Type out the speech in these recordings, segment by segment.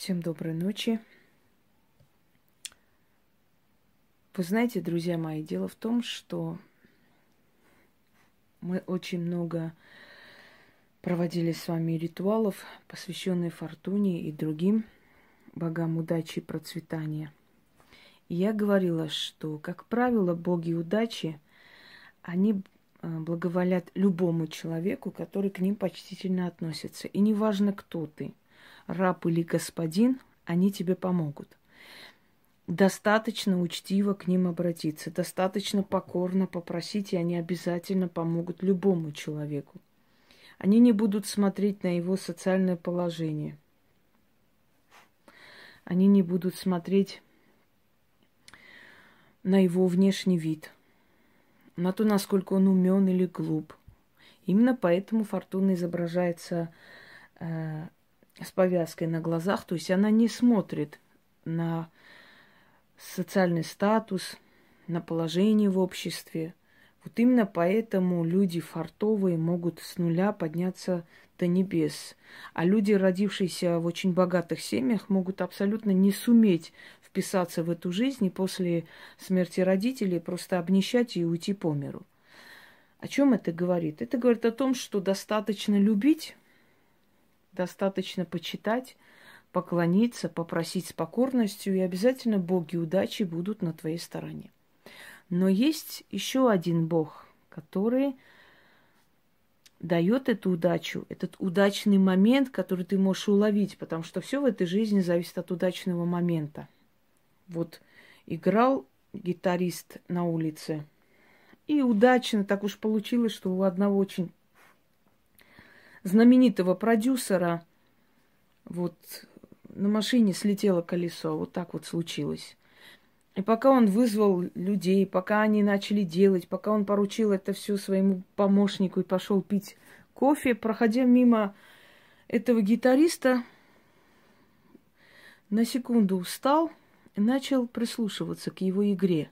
Всем доброй ночи. Вы знаете, друзья мои, дело в том, что мы очень много проводили с вами ритуалов, посвященных фортуне и другим богам удачи и процветания. И я говорила, что, как правило, боги удачи, они э, благоволят любому человеку, который к ним почтительно относится. И неважно, кто ты – раб или господин, они тебе помогут. Достаточно учтиво к ним обратиться, достаточно покорно попросить, и они обязательно помогут любому человеку. Они не будут смотреть на его социальное положение. Они не будут смотреть на его внешний вид, на то, насколько он умен или глуп. Именно поэтому фортуна изображается э, с повязкой на глазах, то есть она не смотрит на социальный статус, на положение в обществе. Вот именно поэтому люди фартовые могут с нуля подняться до небес. А люди, родившиеся в очень богатых семьях, могут абсолютно не суметь вписаться в эту жизнь и после смерти родителей просто обнищать и уйти по миру. О чем это говорит? Это говорит о том, что достаточно любить Достаточно почитать, поклониться, попросить с покорностью, и обязательно боги удачи будут на твоей стороне. Но есть еще один бог, который дает эту удачу, этот удачный момент, который ты можешь уловить, потому что все в этой жизни зависит от удачного момента. Вот играл гитарист на улице, и удачно так уж получилось, что у одного очень знаменитого продюсера вот на машине слетело колесо, вот так вот случилось. И пока он вызвал людей, пока они начали делать, пока он поручил это все своему помощнику и пошел пить кофе, проходя мимо этого гитариста, на секунду устал и начал прислушиваться к его игре.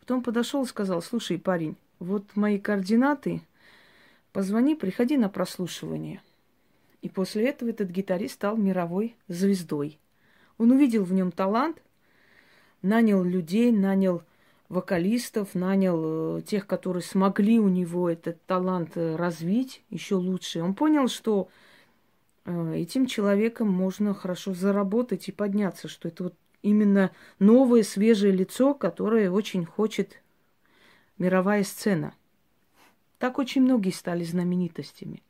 Потом подошел и сказал, слушай, парень, вот мои координаты, Позвони, приходи на прослушивание. И после этого этот гитарист стал мировой звездой. Он увидел в нем талант, нанял людей, нанял вокалистов, нанял э, тех, которые смогли у него этот талант э, развить еще лучше. Он понял, что э, этим человеком можно хорошо заработать и подняться, что это вот именно новое, свежее лицо, которое очень хочет мировая сцена – так очень многие стали знаменитостями.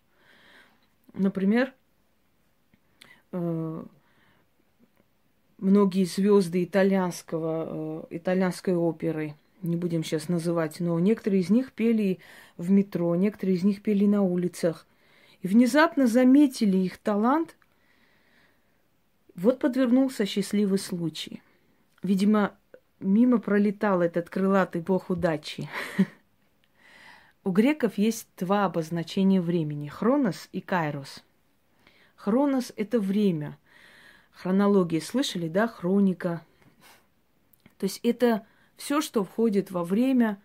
Например, э, многие звезды итальянского, э, итальянской оперы, не будем сейчас называть, но некоторые из них пели в метро, некоторые из них пели на улицах. И внезапно заметили их талант. Вот подвернулся счастливый случай. Видимо, мимо пролетал этот крылатый бог удачи. У греков есть два обозначения времени – хронос и кайрос. Хронос – это время. Хронология слышали, да? Хроника. То есть это все, что входит во время,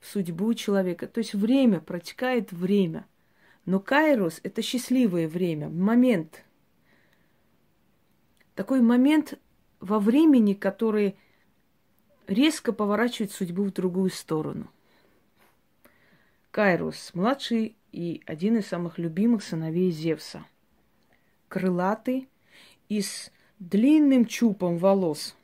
в судьбу человека. То есть время, протекает время. Но кайрос – это счастливое время, момент. Такой момент во времени, который резко поворачивает судьбу в другую сторону – Кайрус, младший и один из самых любимых сыновей Зевса. Крылатый и с длинным чупом волос.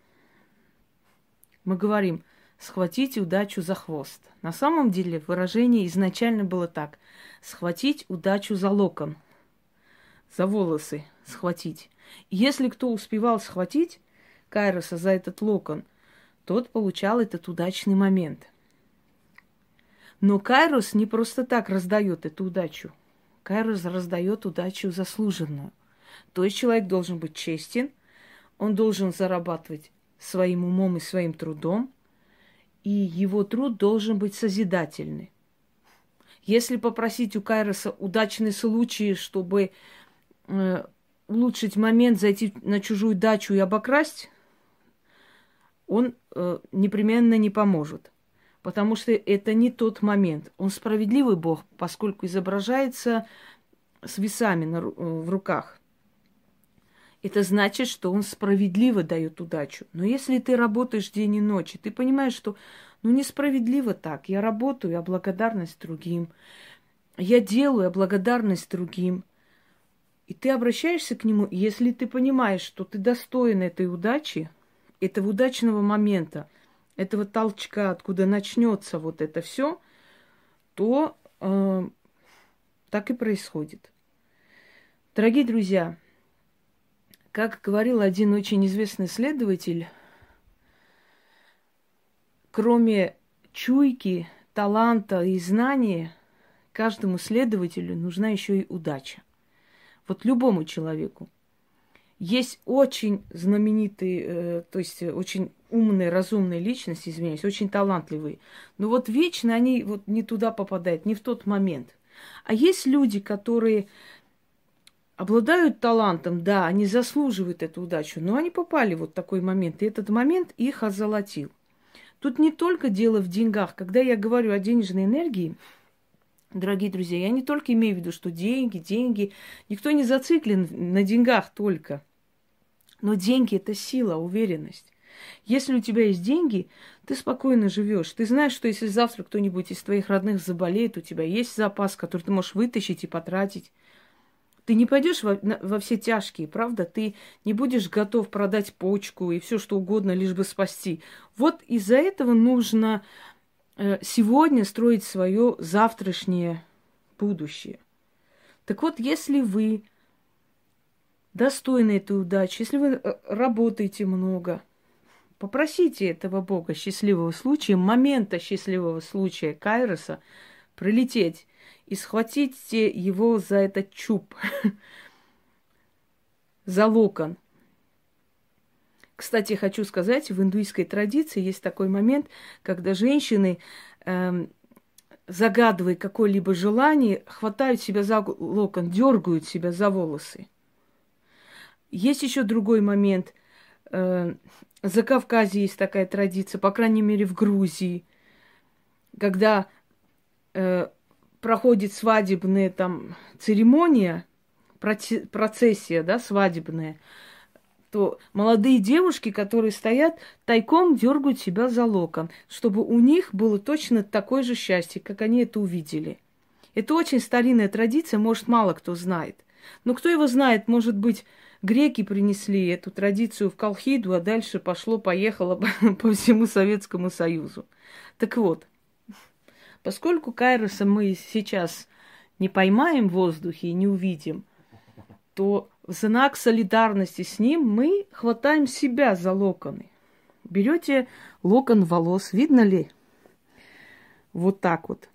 Мы говорим «схватить удачу за хвост». На самом деле выражение изначально было так – схватить удачу за локон, за волосы схватить. Если кто успевал схватить Кайроса за этот локон, тот получал этот удачный момент – но Кайрос не просто так раздает эту удачу. Кайрос раздает удачу заслуженную. То есть человек должен быть честен, он должен зарабатывать своим умом и своим трудом, и его труд должен быть созидательный. Если попросить у Кайроса удачный случай, чтобы э, улучшить момент, зайти на чужую дачу и обокрасть, он э, непременно не поможет потому что это не тот момент. Он справедливый Бог, поскольку изображается с весами на, в руках. это значит, что он справедливо дает удачу. Но если ты работаешь день и ночь, и ты понимаешь, что ну несправедливо так, я работаю, а благодарность другим, я делаю, а благодарность другим, и ты обращаешься к нему, если ты понимаешь, что ты достоин этой удачи, этого удачного момента, этого толчка, откуда начнется вот это все, то э, так и происходит. Дорогие друзья, как говорил один очень известный исследователь, кроме чуйки, таланта и знания, каждому следователю нужна еще и удача. Вот любому человеку. Есть очень знаменитые, э, то есть очень умные, разумные личности, извиняюсь, очень талантливые. Но вот вечно они вот не туда попадают, не в тот момент. А есть люди, которые обладают талантом, да, они заслуживают эту удачу, но они попали вот такой момент, и этот момент их озолотил. Тут не только дело в деньгах. Когда я говорю о денежной энергии, дорогие друзья, я не только имею в виду, что деньги, деньги. Никто не зациклен на деньгах только. Но деньги – это сила, уверенность. Если у тебя есть деньги, ты спокойно живешь. Ты знаешь, что если завтра кто-нибудь из твоих родных заболеет, у тебя есть запас, который ты можешь вытащить и потратить. Ты не пойдешь во, во все тяжкие, правда? Ты не будешь готов продать почку и все что угодно, лишь бы спасти. Вот из-за этого нужно сегодня строить свое завтрашнее будущее. Так вот, если вы достойны этой удачи, если вы э, работаете много, попросите этого Бога счастливого случая, момента счастливого случая Кайроса прилететь и схватите его за этот чуб, за локон. Кстати, хочу сказать, в индуистской традиции есть такой момент, когда женщины, э, загадывая какое-либо желание, хватают себя за локон, дергают себя за волосы. Есть еще другой момент. Э, за Кавказе есть такая традиция, по крайней мере в Грузии, когда э, проходит свадебная там церемония, процессия, да, свадебная, то молодые девушки, которые стоят, тайком дергают себя за локон, чтобы у них было точно такое же счастье, как они это увидели. Это очень старинная традиция, может, мало кто знает. Но кто его знает, может быть, греки принесли эту традицию в Колхиду, а дальше пошло-поехало по всему Советскому Союзу. Так вот, Поскольку Кайроса мы сейчас не поймаем в воздухе и не увидим, то в знак солидарности с ним мы хватаем себя за локоны. Берете локон волос, видно ли? Вот так вот.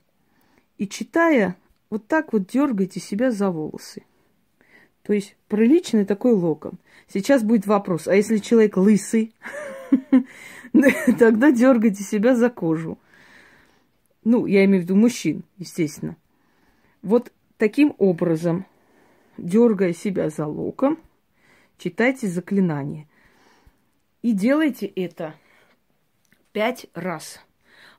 И читая, вот так вот дергайте себя за волосы. То есть приличный такой локон. Сейчас будет вопрос, а если человек лысый, тогда дергайте себя за кожу. Ну, я имею в виду мужчин, естественно. Вот таким образом, дергая себя за локон, читайте заклинание. И делайте это пять раз.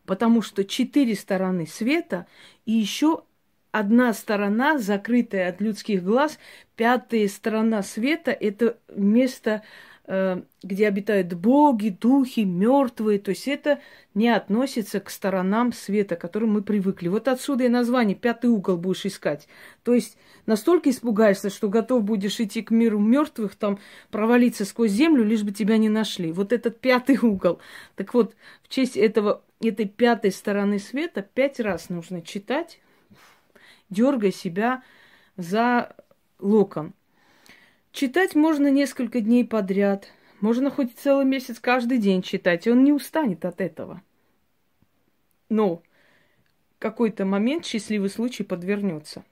Потому что четыре стороны света и еще одна сторона, закрытая от людских глаз, пятая сторона света – это место где обитают боги, духи, мертвые. То есть это не относится к сторонам света, к которым мы привыкли. Вот отсюда и название «пятый угол» будешь искать. То есть настолько испугаешься, что готов будешь идти к миру мертвых, там провалиться сквозь землю, лишь бы тебя не нашли. Вот этот пятый угол. Так вот, в честь этого, этой пятой стороны света пять раз нужно читать, дергая себя за локон. Читать можно несколько дней подряд. Можно хоть целый месяц каждый день читать, и он не устанет от этого. Но какой-то момент счастливый случай подвернется.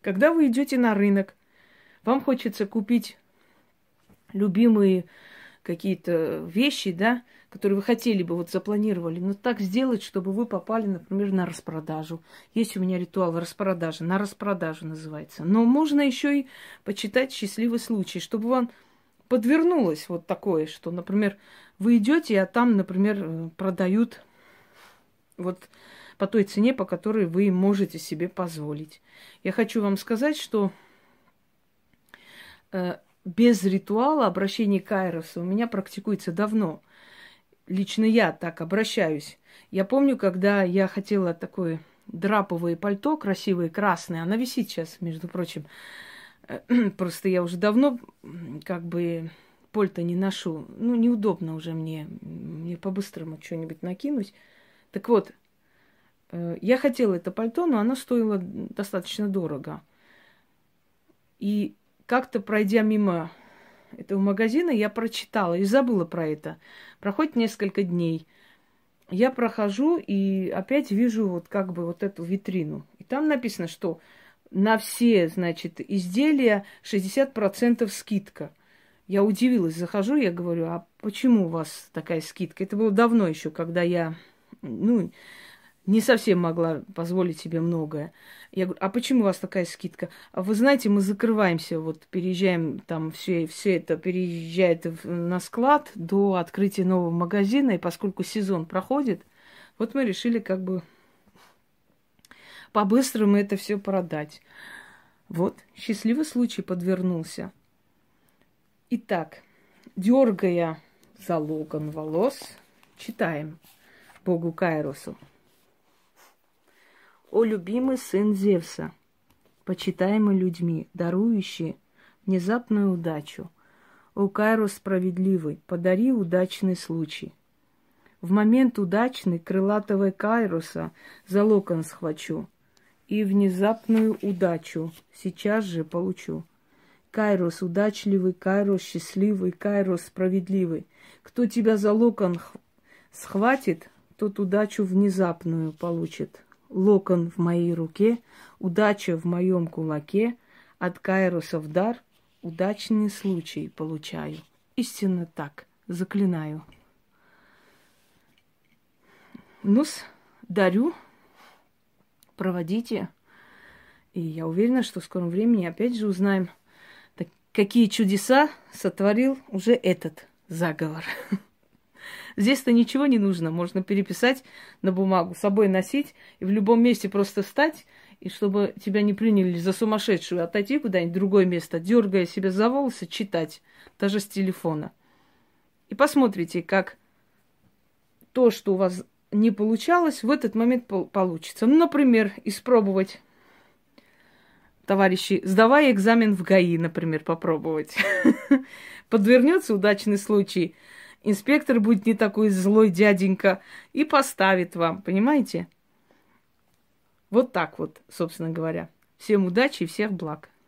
Когда вы идете на рынок, вам хочется купить любимые какие-то вещи, да, которые вы хотели бы, вот запланировали, но так сделать, чтобы вы попали, например, на распродажу. Есть у меня ритуал распродажи, на распродажу называется. Но можно еще и почитать счастливый случай, чтобы вам подвернулось вот такое, что, например, вы идете, а там, например, э, продают вот по той цене, по которой вы можете себе позволить. Я хочу вам сказать, что э, без ритуала обращение к Айросу у меня практикуется давно. Лично я так обращаюсь. Я помню, когда я хотела такое драповое пальто, красивое, красное. Она висит сейчас, между прочим. Просто я уже давно как бы польто не ношу. Ну, неудобно уже мне, мне по-быстрому что-нибудь накинуть. Так вот, э, я хотела это пальто, но оно стоило достаточно дорого. И как-то пройдя мимо этого магазина, я прочитала и забыла про это. Проходит несколько дней. Я прохожу и опять вижу вот как бы вот эту витрину. И там написано, что на все, значит, изделия 60% скидка. Я удивилась, захожу, я говорю, а почему у вас такая скидка? Это было давно еще, когда я, ну, не совсем могла позволить себе многое. Я говорю, а почему у вас такая скидка? А вы знаете, мы закрываемся, вот переезжаем там, все, все это переезжает на склад до открытия нового магазина, и поскольку сезон проходит, вот мы решили как бы по-быстрому это все продать. Вот, счастливый случай подвернулся. Итак, дергая за локон волос, читаем Богу Кайросу. О любимый сын Зевса, почитаемый людьми, дарующий внезапную удачу. О Кайрос справедливый, подари удачный случай. В момент удачный крылатого Кайроса за локон схвачу и внезапную удачу сейчас же получу. Кайрос удачливый, Кайрос счастливый, Кайрос справедливый. Кто тебя за локон схватит, тот удачу внезапную получит локон в моей руке, удача в моем кулаке, от Кайроса в дар удачный случай получаю. Истинно так, заклинаю. Ну-с, дарю, проводите. И я уверена, что в скором времени опять же узнаем, так, какие чудеса сотворил уже этот заговор. Здесь-то ничего не нужно, можно переписать на бумагу, с собой носить и в любом месте просто встать, и чтобы тебя не приняли за сумасшедшую, отойти куда-нибудь в другое место, дергая себя за волосы, читать, даже с телефона. И посмотрите, как то, что у вас не получалось, в этот момент получится. Ну, например, испробовать товарищи, сдавая экзамен в ГАИ, например, попробовать. Подвернется удачный случай – инспектор будет не такой злой дяденька и поставит вам, понимаете? Вот так вот, собственно говоря. Всем удачи и всех благ.